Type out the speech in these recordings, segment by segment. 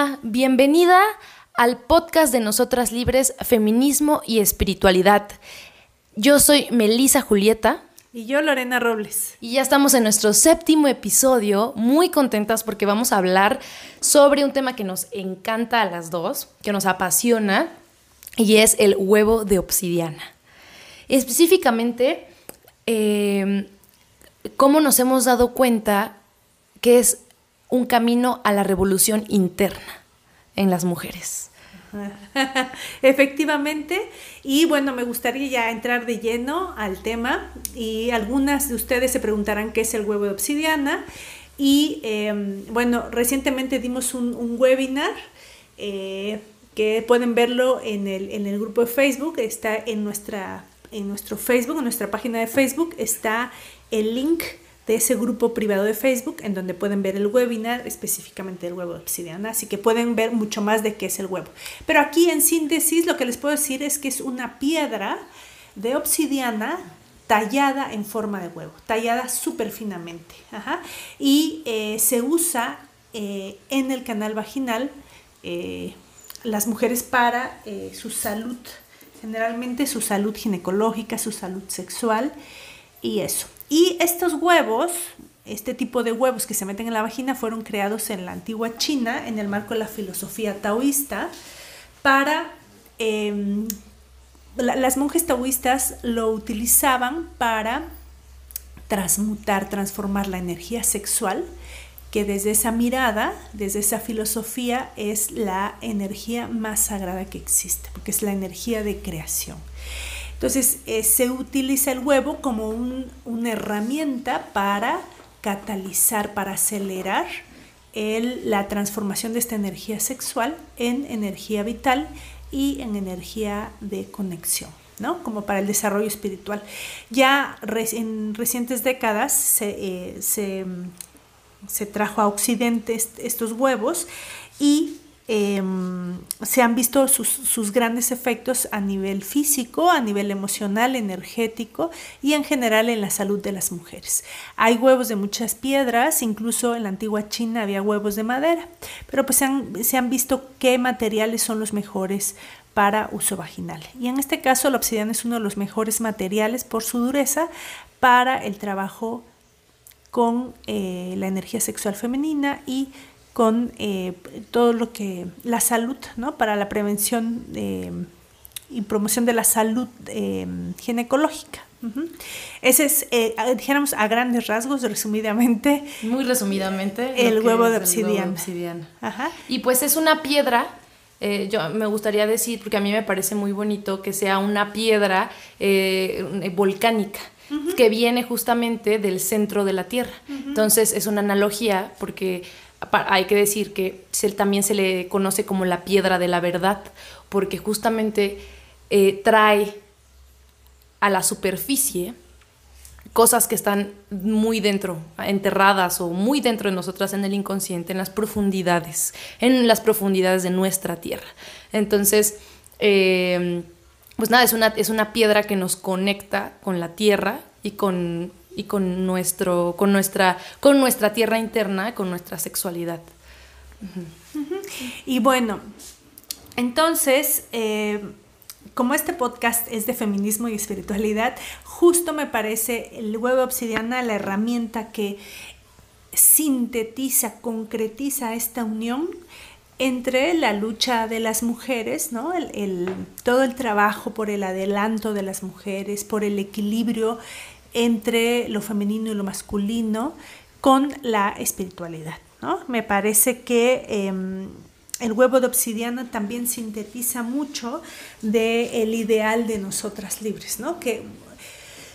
Hola, bienvenida al podcast de Nosotras Libres, Feminismo y Espiritualidad. Yo soy Melisa Julieta. Y yo, Lorena Robles. Y ya estamos en nuestro séptimo episodio, muy contentas porque vamos a hablar sobre un tema que nos encanta a las dos, que nos apasiona, y es el huevo de obsidiana. Específicamente, eh, cómo nos hemos dado cuenta que es un camino a la revolución interna en las mujeres. Efectivamente, y bueno, me gustaría ya entrar de lleno al tema y algunas de ustedes se preguntarán qué es el huevo de obsidiana y em, bueno, recientemente dimos un, webinar eh, que pueden verlo en el, en el, grupo de Facebook, está en, nuestra, en nuestro Facebook, en nuestra página de Facebook, está el link de ese grupo privado de Facebook en donde pueden ver el webinar específicamente del huevo de obsidiana, así que pueden ver mucho más de qué es el huevo. Pero aquí en síntesis lo que les puedo decir es que es una piedra de obsidiana tallada en forma de huevo, tallada súper finamente. Y eh, se usa eh, en el canal vaginal eh, las mujeres para su salud, generalmente su salud ginecológica, su salud sexual y eso. Y estos huevos, este tipo de huevos que se meten en la vagina, fueron creados en la antigua China, en el marco de la filosofía taoísta, para... Em, las monjes taoístas lo utilizaban para transmutar, transformar la energía sexual, que desde esa mirada, desde esa filosofía, es la energía más sagrada que existe, porque es la energía de creación. Entonces eh, se utiliza el huevo como una herramienta para catalizar, para acelerar la transformación de esta energía sexual en energía vital y en energía de conexión. ¿no? como para el desarrollo espiritual. Ya en recientes décadas se, eh, se trajo a Occidente estos huevos y Em, se han visto sus, grandes efectos a nivel físico, a nivel emocional, energético y en general en la salud de las mujeres. Hay huevos de muchas piedras, incluso en la antigua China había huevos de madera, pero pues se han, visto qué materiales son los mejores para uso vaginal. Y en este caso la obsidiana es uno de los mejores materiales por su dureza para el trabajo con eh, la energía sexual femenina y con eh, todo lo que la salud, ¿no? Para la prevención eh, y promoción de la salud eh, ginecológica. Ese es, dijéramos a grandes rasgos, resumidamente. Muy resumidamente. El huevo de obsidiana. Y pues es una piedra yo me gustaría decir, porque a mí me parece muy bonito que sea una piedra volcánica. que viene justamente del centro de la Tierra. Entonces es una analogía porque hay que decir que también se le conoce como la piedra de la verdad, porque justamente eh, trae a la superficie cosas que están muy dentro, enterradas o muy dentro de nosotras en el inconsciente, en las profundidades, en las profundidades de nuestra tierra. Entonces, eh, pues nada, es una, es una piedra que nos conecta con la tierra y con y con, nuestro, con, nuestra, con nuestra tierra interna, con nuestra sexualidad. Y bueno, entonces, eh, como este podcast es de feminismo y espiritualidad, justo me parece el huevo obsidiana la herramienta que sintetiza, concretiza esta unión entre la lucha de las mujeres, ¿no? el, todo el trabajo por el adelanto de las mujeres, por el equilibrio entre lo femenino y lo masculino con la espiritualidad. ¿no? Me parece que em, el huevo de obsidiana también sintetiza mucho del ideal de nosotras libres, ¿no? que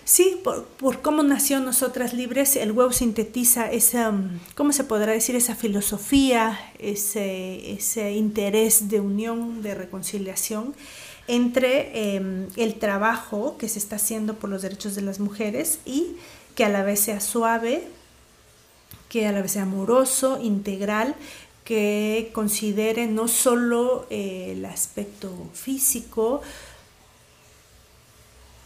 sí, por, cómo nació nosotras libres, el huevo sintetiza esa, ¿cómo se podrá decir? Esa filosofía, ese, ese interés de unión, de reconciliación entre em, el trabajo que se está haciendo por los derechos de las mujeres y que a la vez sea suave, que a la vez sea amoroso, integral, que considere no solo eh, el aspecto físico,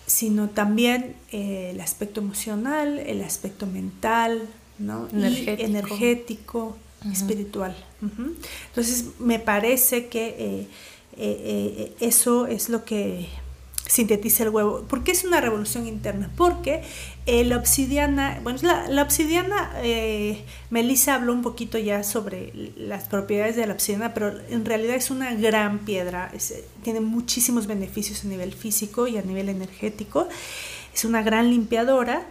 sino también eh, el aspecto emocional, el aspecto mental, ¿no? energético. espiritual. Entonces, me parece que eh, eh, eso es lo que sintetiza el huevo. ¿Por qué es una revolución interna? Porque la obsidiana, bueno, la, obsidiana, Melissa habló un poquito ya sobre las propiedades de la obsidiana, pero en realidad es una gran piedra, tiene muchísimos beneficios a nivel físico y a nivel energético, es una gran limpiadora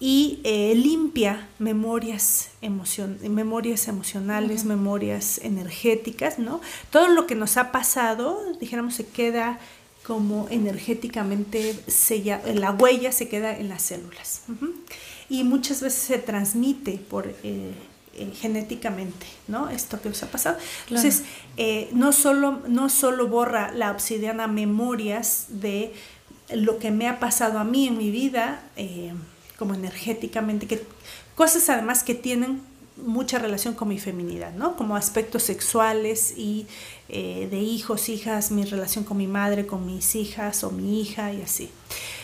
y eh, limpia memorias, emocion memorias emocionales, memorias energéticas, ¿no? Todo lo que nos ha pasado, dijéramos, se queda como energéticamente sellado, la huella se queda en las células. Y muchas veces se transmite por... Eh, eh, genéticamente, ¿no? Esto que nos ha pasado. Entonces, no, solo, no solo borra la obsidiana memorias de lo que me ha pasado a mí en mi vida, como energéticamente, que, cosas además que tienen mucha relación con mi feminidad, ¿no? Como aspectos sexuales y eh, de hijos, hijas, mi relación con mi madre, con mis hijas o mi hija y así.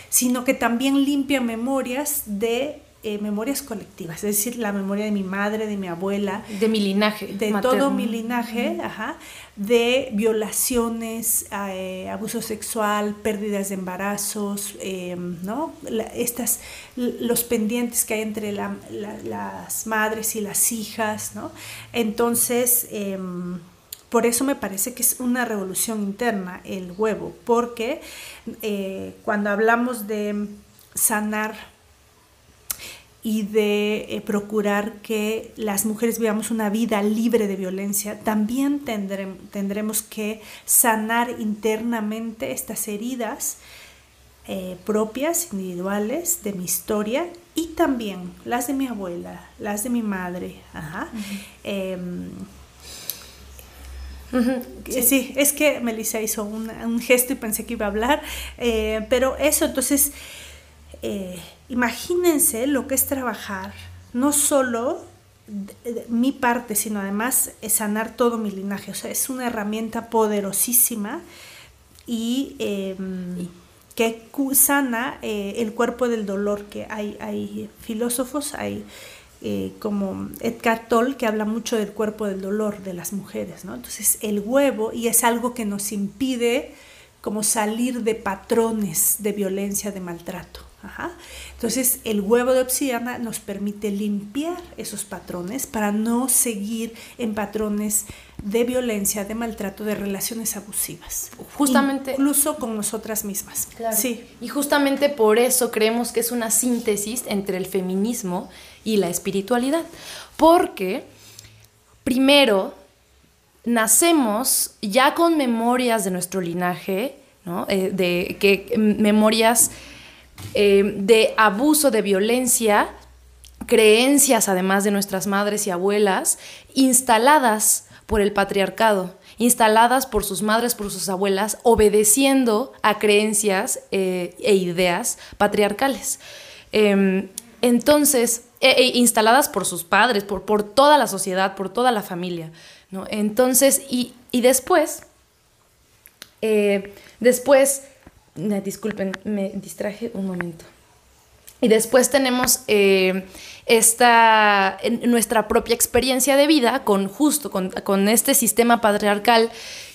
Sino que también limpia memorias de eh, memorias colectivas, es decir, la memoria de mi madre, de mi abuela. De mi linaje. De todo mi linaje, ajá, de violaciones, eh, abuso sexual, pérdidas de embarazos, em, ¿no? estas, los pendientes que hay entre las madres y las hijas, ¿no? Entonces, em, por eso me parece que es una revolución interna el huevo, porque eh, cuando hablamos de sanar y de eh, procurar que las mujeres vivamos una vida libre de violencia, también tendremos que sanar internamente estas heridas eh, propias, individuales de mi historia y también las de mi abuela, las de mi madre. Em, sí. es que Melissa hizo un, gesto y pensé que iba a hablar, eh, pero eso, entonces, Imagínense lo que es trabajar, no solo mi parte, sino además sanar todo mi linaje. O sea, es una herramienta poderosísima y em, que sana eh, el cuerpo del dolor, que hay, hay filósofos, hay eh, como Edgar Toll, que habla mucho del cuerpo del dolor de las mujeres, ¿no? Entonces, el huevo, y es algo que nos impide como salir de patrones de violencia, de maltrato. Entonces el huevo de obsidiana nos permite limpiar esos patrones para no seguir en patrones de violencia, de maltrato, de relaciones abusivas. Justamente. Incluso con nosotras mismas. Sí. Y justamente por eso creemos que es una síntesis entre el feminismo y la espiritualidad. Porque primero nacemos ya con memorias de nuestro linaje, ¿no? Eh, de que memorias eh, de abuso, de violencia, creencias además de nuestras madres y abuelas, instaladas por el patriarcado, instaladas por sus madres, por sus abuelas, obedeciendo a creencias eh, e ideas patriarcales. Em, entonces, e, e instaladas por sus padres, por, por, toda la sociedad, por toda la familia. Entonces, y, después, eh, después disculpen, me distraje un momento. Y después tenemos eh, esta, nuestra propia experiencia de vida con justo, con, este sistema patriarcal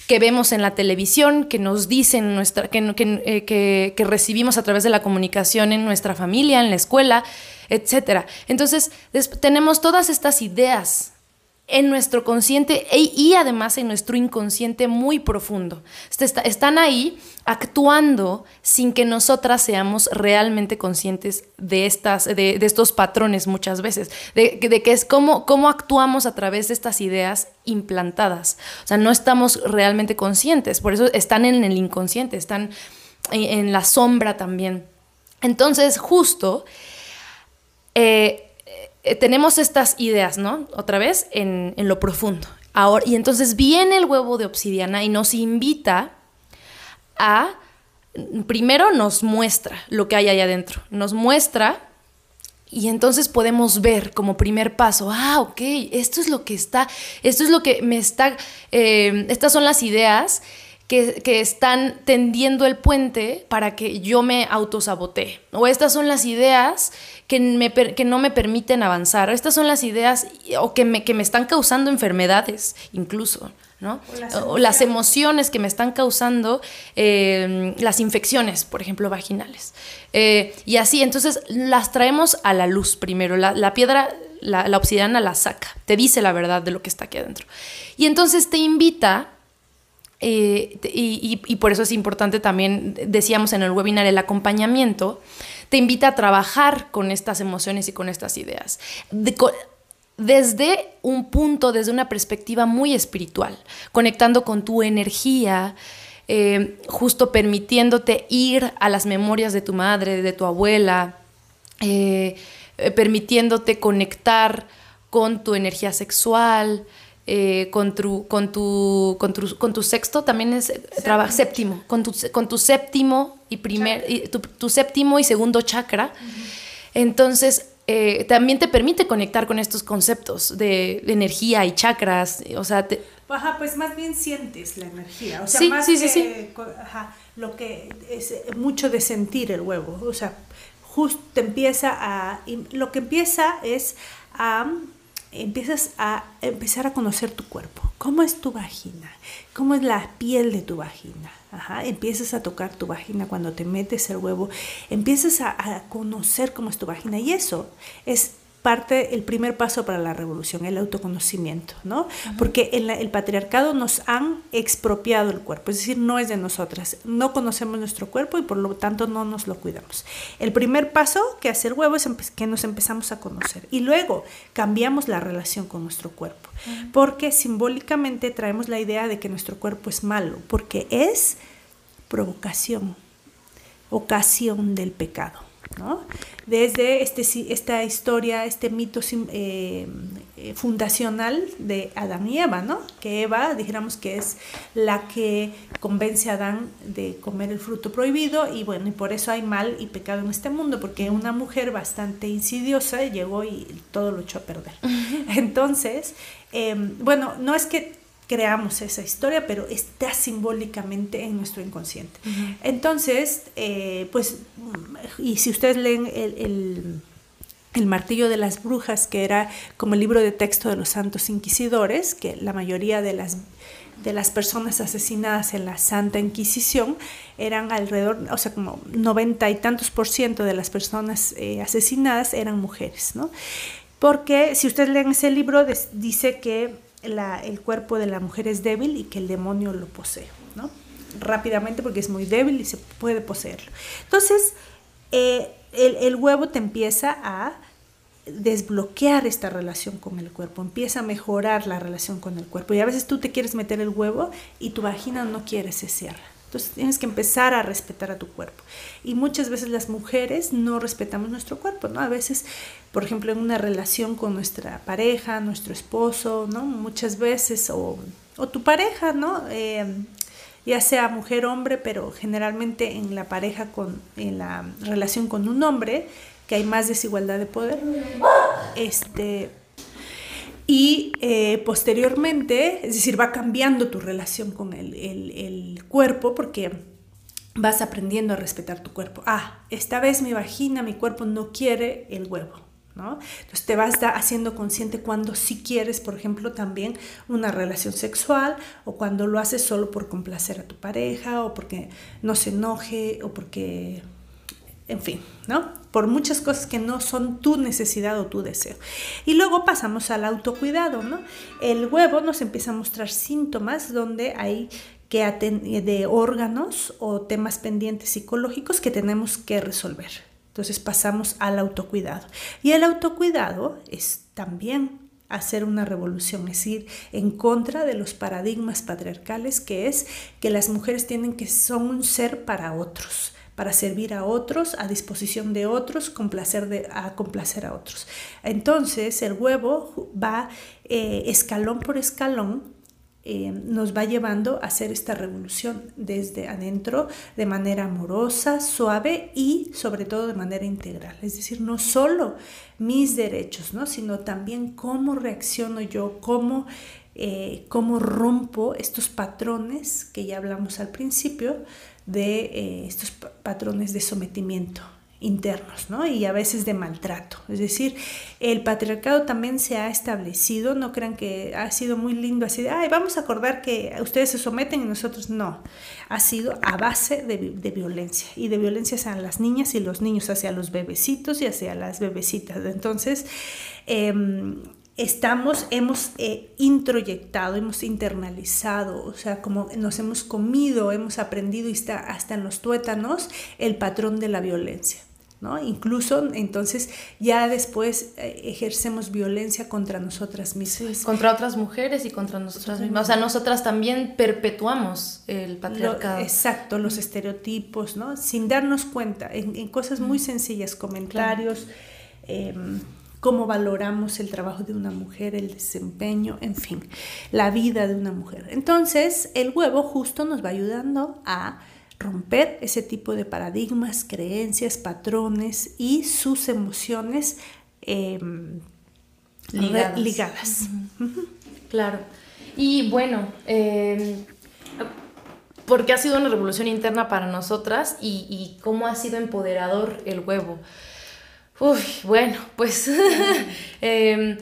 que vemos en la televisión, que nos dicen, nuestra, que, que, que, recibimos a través de la comunicación en nuestra familia, en la escuela, etc. Entonces, tenemos todas estas ideas en nuestro consciente e, y además en nuestro inconsciente muy profundo. están ahí actuando sin que nosotras seamos realmente conscientes de, estas, de, estos patrones muchas veces, de, que es cómo, cómo actuamos a través de estas ideas implantadas. O sea, no estamos realmente conscientes, por eso están en el inconsciente, están en, la sombra también. Entonces, justo... Eh, eh, tenemos estas ideas, ¿no? Otra vez en, lo profundo. Ahora, y entonces viene el huevo de obsidiana y nos invita a, primero nos muestra lo que hay ahí adentro, nos muestra y entonces podemos ver como primer paso, ah, ok, esto es lo que está, esto es lo que me está, eh, estas son las ideas que, están tendiendo el puente para que yo me autosabotee. O estas son las ideas que, me, que no me permiten avanzar. Estas son las ideas o que me, que me están causando enfermedades incluso. ¿no? O las, emociones. que me están causando eh, las infecciones, por ejemplo, vaginales. Eh, y así, entonces las traemos a la luz primero. La, piedra, la, la, obsidiana la saca, te dice la verdad de lo que está aquí adentro. Y entonces te invita, eh, y, por eso es importante también, decíamos en el webinar, el acompañamiento, te invita a trabajar con estas emociones y con estas ideas. Desde un punto, desde una perspectiva muy espiritual, conectando con tu energía, eh, justo permitiéndote ir a las memorias de tu madre, de tu abuela, eh, permitiéndote conectar con tu energía sexual, con, tu, con, tu, con, tu, sexto también es trabajo séptimo, con tu, con tu séptimo y primer, tu, séptimo y segundo chakra. Entonces, eh, también te permite conectar con estos conceptos de, energía y chakras, o sea, Ajá, pues más bien sientes la energía, o sea, más que, Ajá, lo que es mucho de sentir el huevo, o sea, justo empieza a, lo que empieza es a empiezas a empezar a conocer tu cuerpo. ¿Cómo es tu vagina? ¿Cómo es la piel de tu vagina? Ajá, empiezas a tocar tu vagina cuando te metes el huevo, empiezas a, a, conocer cómo es tu vagina y eso es parte, el primer paso para la revolución, el autoconocimiento, ¿no? Porque en el patriarcado nos han expropiado el cuerpo, es decir, no es de nosotras, no conocemos nuestro cuerpo y por lo tanto no nos lo cuidamos. El primer paso que hace el huevo es que nos empezamos a conocer y luego cambiamos la relación con nuestro cuerpo, porque simbólicamente traemos la idea de que nuestro cuerpo es malo, porque es provocación, ocasión del pecado. Desde este, esta historia, este mito eh, eh, fundacional de Adán y Eva, ¿no? Que Eva, dijéramos que es la que convence a Adán de comer el fruto prohibido y bueno, y por eso hay mal y pecado en este mundo, porque una mujer bastante insidiosa llegó y todo lo echó a perder. Entonces, em, bueno, no es que creamos esa historia, pero está simbólicamente en nuestro inconsciente. Entonces, eh, pues, y si ustedes leen el, el, martillo de las brujas, que era como el libro de texto de los santos inquisidores, que la mayoría de las de las personas asesinadas en la Santa Inquisición eran alrededor, o sea, como noventa y tantos por ciento de las personas eh, asesinadas eran mujeres, ¿no? Porque si ustedes leen ese libro, dice que el cuerpo de la mujer es débil y que el demonio lo posee, ¿no? Rápidamente porque es muy débil y se puede poseerlo. Entonces, eh, el, huevo te empieza a desbloquear esta relación con el cuerpo, empieza a mejorar la relación con el cuerpo. Y a veces tú te quieres meter el huevo y tu vagina no quiere se. Entonces tienes que empezar a respetar a tu cuerpo. Y muchas veces las mujeres no respetamos nuestro cuerpo, ¿no? A veces, por ejemplo, en una relación con nuestra pareja, nuestro esposo, ¿no? Muchas veces, o, tu pareja, ¿no? Eh, ya sea mujer o hombre, pero generalmente en la pareja, con, en la relación con un hombre, que hay más desigualdad de poder, este, y eh, posteriormente, es decir, va cambiando tu relación con el, el, cuerpo porque vas aprendiendo a respetar tu cuerpo. Ah, esta vez mi vagina, mi cuerpo no quiere el huevo. ¿No? Entonces te vas haciendo consciente cuando sí quieres, por ejemplo, también una relación sexual o cuando lo haces solo por complacer a tu pareja o porque no se enoje o porque en fin, ¿no? Por muchas cosas que no son tu necesidad o tu deseo. Y luego pasamos al autocuidado, ¿no? El huevo nos empieza a mostrar síntomas donde hay que de órganos o temas pendientes psicológicos que tenemos que resolver. Entonces pasamos al autocuidado. Y el autocuidado es también hacer una revolución, es ir en contra de los paradigmas patriarcales que es que las mujeres tienen que son un ser para otros para servir a otros, a disposición de otros, complacer a complacer a otros. Entonces el huevo va eh, escalón por escalón eh, nos va llevando a hacer esta revolución desde adentro de manera amorosa, suave y sobre todo de manera integral. Es decir, no solo mis derechos, ¿no? sino también cómo reacciono yo, cómo eh, cómo rompo estos patrones que ya hablamos al principio de eh, estos patrones de sometimiento internos, ¿no? Y a veces de maltrato. Es decir, el patriarcado también se ha establecido, no crean que ha sido muy lindo así de, ay, vamos a acordar que ustedes se someten y nosotros no. Ha sido a base de, violencia y de violencia hacia las niñas y los niños, hacia los bebecitos y hacia las bebecitas. Entonces, em, estamos, hemos eh, introyectado, hemos internalizado, o sea, como nos hemos comido, hemos aprendido y está hasta en los tuétanos el patrón de la violencia. ¿No? Incluso entonces ya después eh, ejercemos violencia contra nosotras mismas. contra otras mujeres y contra nosotras mismas. O sea, nosotras también perpetuamos el patriarcado. exacto, los estereotipos, ¿no? Sin darnos cuenta, en, cosas muy sencillas, comentarios. Em, cómo valoramos el trabajo de una mujer, el desempeño, en fin, la vida de una mujer. Entonces, el huevo justo nos va ayudando a romper ese tipo de paradigmas, creencias, patrones y sus emociones em, ligadas. Claro. Y bueno, em, porque ha sido una revolución interna para nosotras y cómo ha sido empoderador el huevo. Uy, bueno, pues em,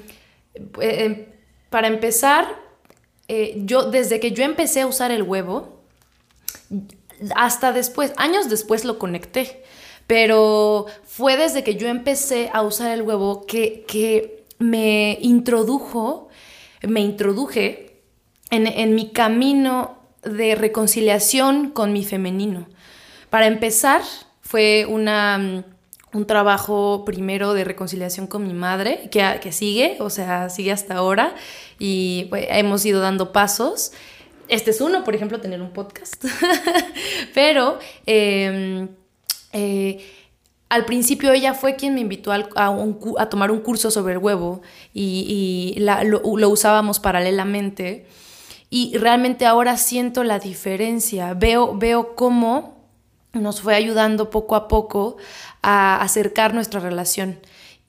em, para empezar, eh, yo desde que yo empecé a usar el huevo, hasta después, años después lo conecté, pero fue desde que yo empecé a usar el huevo que, que me introdujo, me introduje en, en mi camino de reconciliación con mi femenino. Para empezar, fue una un trabajo primero de reconciliación con mi madre, que, que sigue, o sea, sigue hasta ahora, y pues, hemos ido dando pasos. Este es uno, por ejemplo, tener un podcast. Pero em, eh, al principio ella fue quien me invitó a, a, tomar un curso sobre el huevo y, lo, lo, usábamos paralelamente. Y realmente ahora siento la diferencia, veo, veo cómo nos fue ayudando poco a poco a acercar nuestra relación.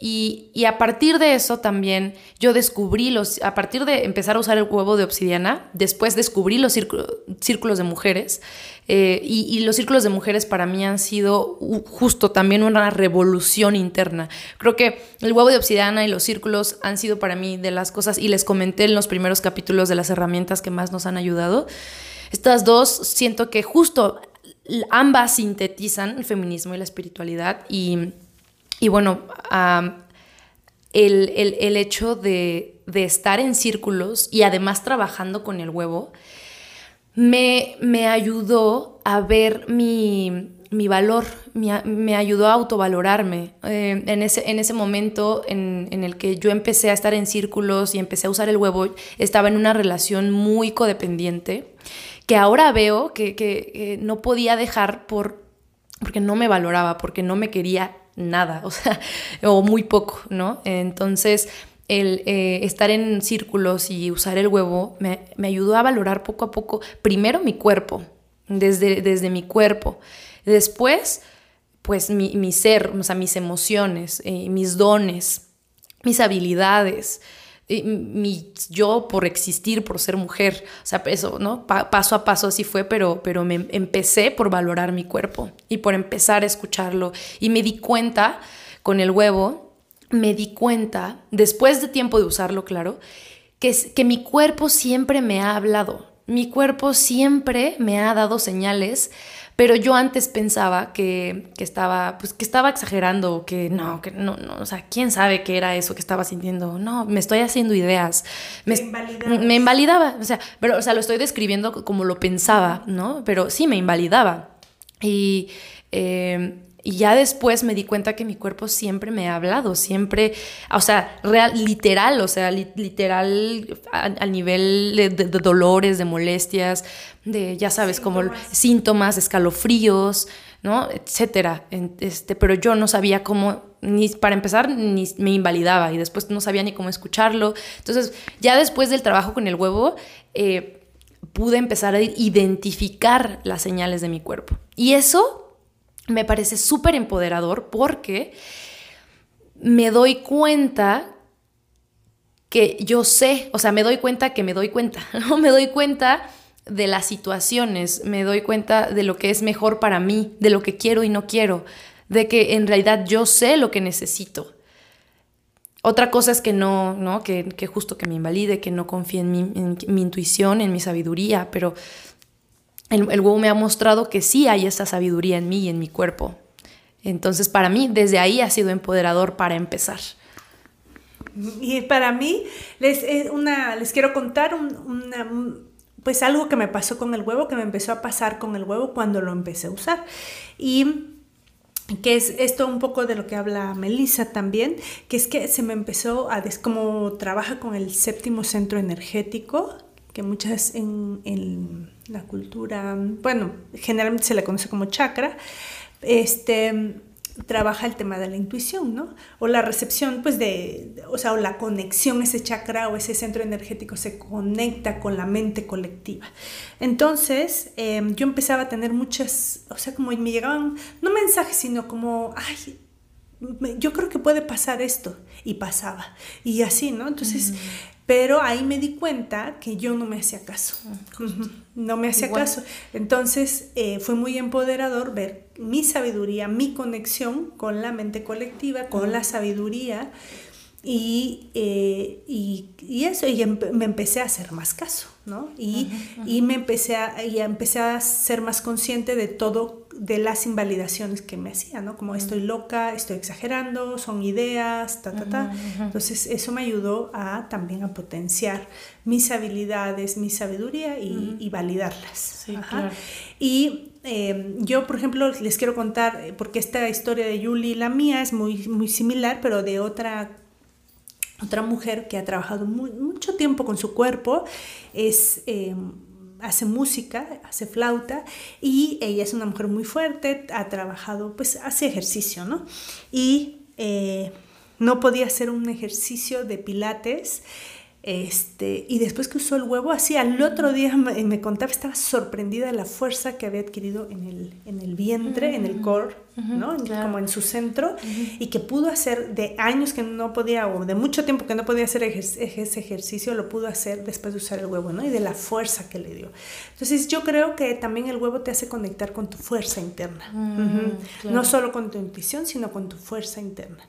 Y, a partir de eso también yo descubrí los, a partir de empezar a usar el huevo de obsidiana, después descubrí los círculos de mujeres eh, y, los círculos de mujeres para mí han sido justo también una revolución interna. Creo que el huevo de obsidiana y los círculos han sido para mí de las cosas, y les comenté en los primeros capítulos de las herramientas que más nos han ayudado. Estas dos siento que justo ambas sintetizan el feminismo y la espiritualidad y, bueno, el, hecho de, estar en círculos y además trabajando con el huevo me, me ayudó a ver mi, valor, me, ayudó a autovalorarme. Eh, en, ese, en ese momento en, en, el que yo empecé a estar en círculos y empecé a usar el huevo, estaba en una relación muy codependiente que ahora veo que, no podía dejar por, porque no me valoraba, porque no me quería nada, o sea, o muy poco, ¿no? Entonces, el eh, estar en círculos y usar el huevo me, ayudó a valorar poco a poco, primero mi cuerpo, desde, desde mi cuerpo, después, pues mi, ser, o sea, mis emociones, eh, mis dones, mis habilidades, mi yo por existir, por ser mujer. O sea, eso, ¿no? paso a paso así fue, pero, pero me empecé por valorar mi cuerpo y por empezar a escucharlo. Y me di cuenta con el huevo, me di cuenta, después de tiempo de usarlo, claro, que, que mi cuerpo siempre me ha hablado. Mi cuerpo siempre me ha dado señales pero yo antes pensaba que, estaba, pues, que estaba exagerando, que no, que no, no, o sea, quién sabe qué era eso que estaba sintiendo. No, me estoy haciendo ideas. Me, me invalidaba, o sea, pero, o sea, lo estoy describiendo como lo pensaba, ¿no? Pero sí me invalidaba. Y eh, y ya después me di cuenta que mi cuerpo siempre me ha hablado, siempre, o sea, real, literal, o sea, literal al nivel de, dolores, de molestias, de, ya sabes, como síntomas, escalofríos, ¿no? Etcétera. Este, pero yo no sabía cómo, ni para empezar, ni me invalidaba y después no sabía ni cómo escucharlo. Entonces, ya después del trabajo con el huevo, eh, pude empezar a identificar las señales de mi cuerpo. Y eso me parece súper empoderador porque me doy cuenta que yo sé, o sea, me doy cuenta que me doy cuenta, ¿no? Me doy cuenta de las situaciones, me doy cuenta de lo que es mejor para mí, de lo que quiero y no quiero, de que en realidad yo sé lo que necesito. Otra cosa es que no, ¿no? Que, que justo que me invalide, que no confíe en mi, en mi intuición, en mi sabiduría, pero el, huevo me ha mostrado que sí hay esa sabiduría en mí y en mi cuerpo. Entonces, para mí, desde ahí ha sido empoderador para empezar. Y para mí, les, eh, una, les quiero contar un, una, pues algo que me pasó con el huevo, que me empezó a pasar con el huevo cuando lo empecé a usar. Y que es esto un poco de lo que habla Melissa también, que es que se me empezó a, des, como trabaja con el séptimo centro energético, que muchas en, en, la cultura, bueno, generalmente se le conoce como chakra, este, trabaja el tema de la intuición, ¿no? O la recepción, pues de, o sea, o la conexión, ese chakra o ese centro energético se conecta con la mente colectiva. Entonces, eh, yo empezaba a tener muchas, o sea, como me llegaban, no mensajes, sino como, ay, yo creo que puede pasar esto. Y pasaba. Y así, ¿no? Entonces, pero ahí me di cuenta que yo no me hacía caso. Mm. No me hacía Igual. caso. Entonces, eh, fue muy empoderador ver mi sabiduría, mi conexión con la mente colectiva, con la sabiduría. Y, eh, y, y, eso, y me empecé a hacer más caso, ¿no? Y, y me empecé a, y empecé a ser más consciente de todo de las invalidaciones que me hacía, ¿no? Como estoy loca, estoy exagerando, son ideas, ta, ta, ta. Entonces eso me ayudó a también a potenciar mis habilidades, mi sabiduría y, y validarlas. Sí, claro. Y eh, yo, por ejemplo, les quiero contar, porque esta historia de Yuli y la mía es muy, muy similar, pero de otra otra mujer que ha trabajado muy, mucho tiempo con su cuerpo, es... Eh, hace música, hace flauta y ella es una mujer muy fuerte, ha trabajado, pues hace ejercicio, ¿no? Y eh, no podía hacer un ejercicio de pilates. Este, y después que usó el huevo, así al otro día me, me, contaba, estaba sorprendida de la fuerza que había adquirido en el, en el vientre, en el core, ¿no? Claro. Como en su centro, y que pudo hacer de años que no podía, o de mucho tiempo que no podía hacer ese ejercicio, lo pudo hacer después de usar el huevo, ¿no? Y de la fuerza que le dio. Entonces yo creo que también el huevo te hace conectar con tu fuerza interna. Mm, claro. No solo con tu intuición, sino con tu fuerza interna.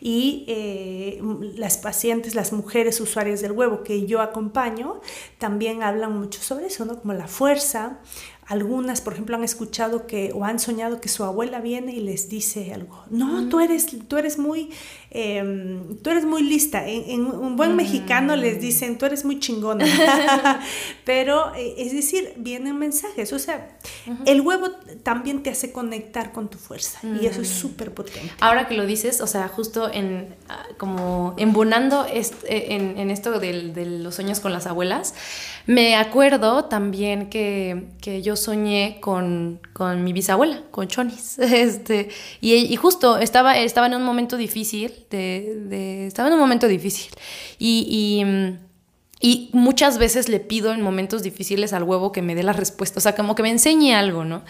Y eh, las pacientes, las mujeres usuarias del huevo que yo acompaño, también hablan mucho sobre eso, ¿no? Como la fuerza, algunas, por ejemplo, han escuchado que o han soñado que su abuela viene y les dice algo. No, tú eres, tú eres muy, eh, tú eres muy lista. En, en un buen mm. mexicano les dicen, tú eres muy chingona. Pero, eh, es decir, vienen mensajes. O sea, uh -huh. el huevo también te hace conectar con tu fuerza mm. y eso es súper potente. Ahora que lo dices, o sea, justo en, ah, como embonando eh, en, en, esto del, de los sueños con las abuelas, me acuerdo también que, que yo soñé con, con, mi bisabuela, con Chonis. Este, y, y, justo estaba, estaba en un momento difícil, de, de, estaba en un momento difícil. Y, y, y, muchas veces le pido en momentos difíciles al huevo que me dé la respuesta, o sea, como que me enseñe algo, ¿no?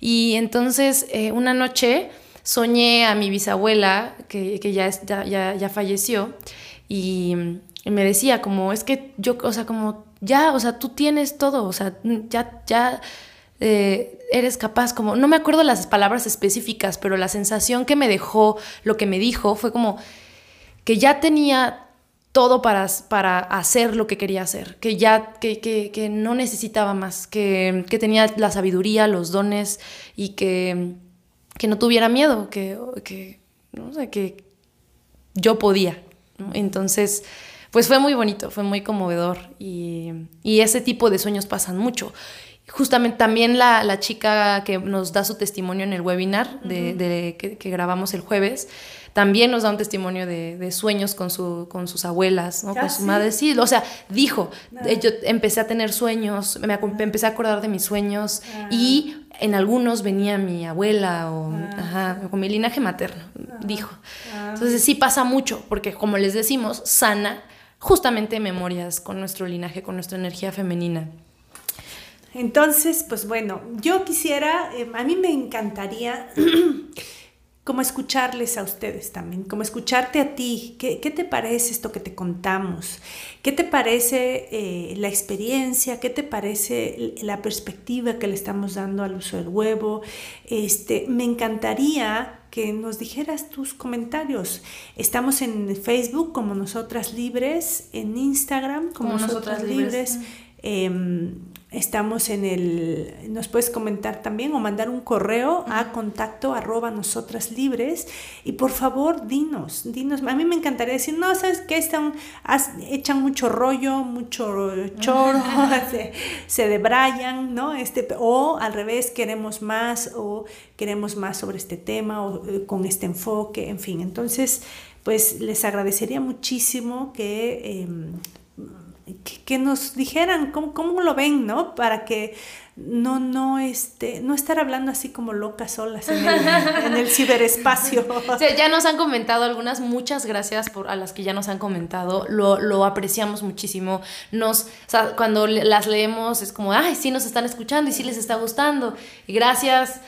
Y entonces eh, una noche soñé a mi bisabuela, que, que ya, ya, ya falleció, y, y me decía como, es que yo, o sea, como ya, o sea, tú tienes todo, o sea, ya, ya eh, eres capaz, como, no me acuerdo las palabras específicas, pero la sensación que me dejó, lo que me dijo, fue como que ya tenía todo para, para hacer lo que quería hacer, que ya, que, que, que no necesitaba más, que, que, tenía la sabiduría, los dones y que, no tuviera miedo, que, que, no sé, que yo podía. Entonces, pues fue muy bonito, fue muy conmovedor y, y ese tipo de sueños pasan mucho. Justamente también la, la, chica que nos da su testimonio en el webinar de, uh -huh. de que, que, grabamos el jueves, también nos da un testimonio de, de sueños con, su, con sus abuelas, ¿no? con su madre. Sí, o sea, dijo, ah. yo empecé a tener sueños, me, me, empecé a acordar de mis sueños ah. y en algunos venía mi abuela o ah. ajá, con mi linaje materno, dijo. Entonces sí pasa mucho, porque como les decimos, sana justamente memorias con nuestro linaje, con nuestra energía femenina. Entonces, pues bueno, yo quisiera, eh, a mí me encantaría como escucharles a ustedes también, como escucharte a ti. ¿Qué, te parece esto que te contamos? ¿Qué te parece eh, la experiencia? ¿Qué te parece la perspectiva que le estamos dando al uso del huevo? Este, me encantaría que nos dijeras tus comentarios. Estamos en Facebook como Nosotras Libres, en Instagram como, Nosotras, Libres. Estamos en el, nos puedes comentar también o mandar un correo a contacto arroba nosotras libres. Y por favor dinos, dinos, a mí me encantaría decir, no, sabes que están, echan mucho rollo, mucho choro, se, se debrayan, ¿no? Este, o al revés, queremos más o queremos más sobre este tema o eh, con este enfoque, en fin, entonces pues les agradecería muchísimo que em, que, nos dijeran cómo, cómo, lo ven, ¿no? Para que no, no, este, no estar hablando así como locas solas en el, en el ciberespacio. ya nos han comentado algunas, muchas gracias por, a las que ya nos han comentado, lo, lo apreciamos muchísimo. Nos, o sea, cuando las leemos es como, ay, sí nos están escuchando y sí les está gustando. Y gracias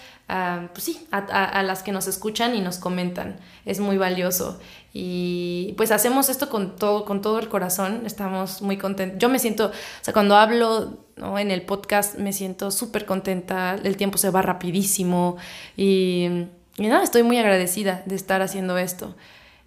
pues sí, a, las que nos escuchan y nos comentan. Es muy valioso. Y pues hacemos esto con todo, con todo el corazón. Estamos muy contentos. Yo me siento, o sea, cuando hablo en el podcast me siento súper contenta. El tiempo se va rapidísimo. Y, y nada, estoy muy agradecida de estar haciendo esto.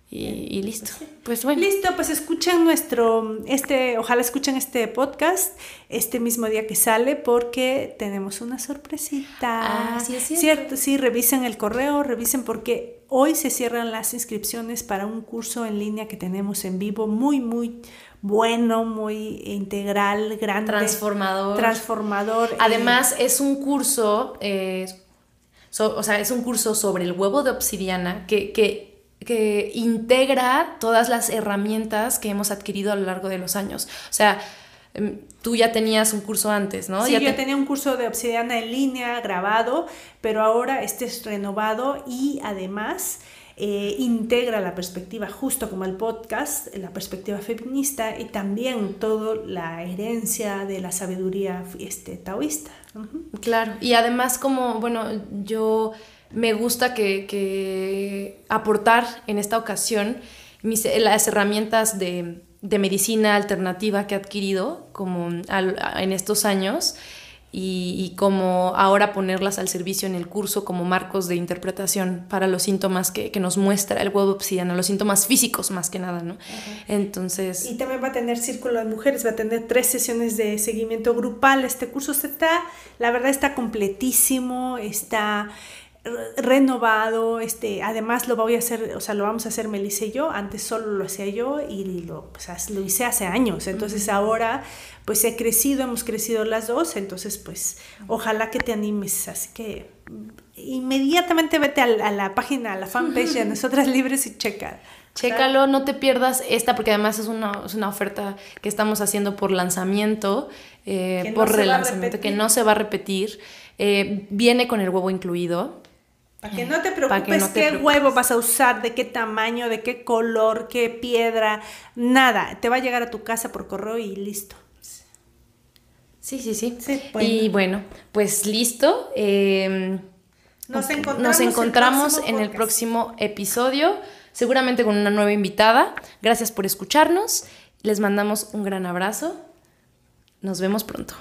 Y, listo. Pues bueno. Listo, pues escuchen nuestro, este, ojalá escuchen este podcast este mismo día que sale porque tenemos una sorpresita. Ah, sí, es cierto. sí, revisen el correo, revisen porque hoy se cierran las inscripciones para un curso en línea que tenemos en vivo muy, muy bueno, muy integral, grande. Transformador. Transformador. Además, es un curso, eh, o sea, es un curso sobre el huevo de obsidiana que, que que integra todas las herramientas que hemos adquirido a lo largo de los años. O sea, em, tú ya tenías un curso antes, ¿no? Sí, ya yo tenía un curso de obsidiana en línea grabado, pero ahora este es renovado y además eh, integra la perspectiva, justo como el podcast, la perspectiva feminista y también toda la herencia de la sabiduría este, taoísta. Claro, y además como, bueno, yo me gusta que, aportar en esta ocasión las herramientas de, medicina alternativa que he adquirido como en estos años y, como ahora ponerlas al servicio en el curso como marcos de interpretación para los síntomas que, nos muestra el huevo obsidiano, los síntomas físicos más que nada, ¿no? Entonces... Y también va a tener círculo de mujeres, va a tener tres sesiones de seguimiento grupal. Este curso está, la verdad está completísimo, está renovado, este, además lo voy a hacer, o sea, lo vamos a hacer Melissa y yo, antes solo lo hacía yo y lo, lo hice hace años, entonces ahora pues he crecido, hemos crecido las dos, entonces pues ojalá que te animes, así que inmediatamente vete a, la página, a la fanpage de Nosotras Libres y checa. Chécalo, no te pierdas esta, porque además es una, es una oferta que estamos haciendo por lanzamiento, eh, por relanzamiento, que no se va a repetir. Eh, viene con el huevo incluido. Para que no te preocupes qué huevo vas a usar, de qué tamaño, de qué color, qué piedra, nada. Te va a llegar a tu casa por correo y listo. Sí, sí, sí. Y bueno, pues listo. Em, nos encontramos, en el próximo episodio, seguramente con una nueva invitada. Gracias por escucharnos. Les mandamos un gran abrazo. Nos vemos pronto.